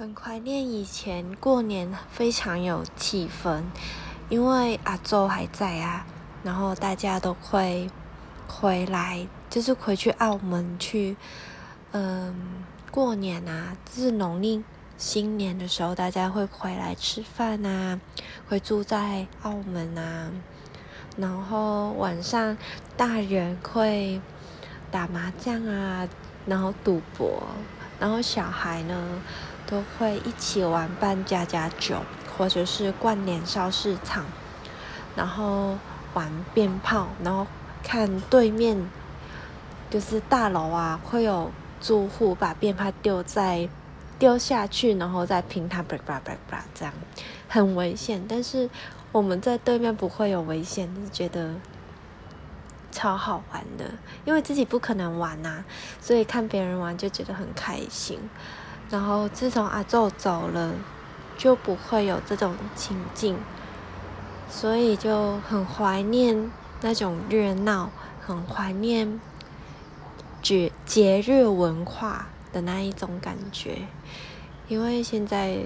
很怀念以前过年，非常有气氛，因为阿周还在啊，然后大家都会回来，就是回去澳门去，嗯，过年啊，就是农历新年的时候，大家会回来吃饭啊，会住在澳门啊，然后晚上大人会打麻将啊，然后赌博，然后小孩呢。都会一起玩扮家家酒，或者是逛年宵市场，然后玩鞭炮，然后看对面就是大楼啊，会有住户把鞭炮丢在丢下去，然后再平它，叭叭叭叭这样很危险。但是我们在对面不会有危险，就觉得超好玩的，因为自己不可能玩呐，所以看别人玩就觉得很开心。然后自从阿宙走了，就不会有这种情境，所以就很怀念那种热闹，很怀念节节日文化的那一种感觉。因为现在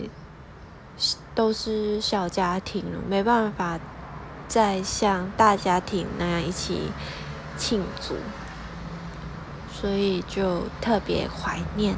都是小家庭了，没办法再像大家庭那样一起庆祝，所以就特别怀念。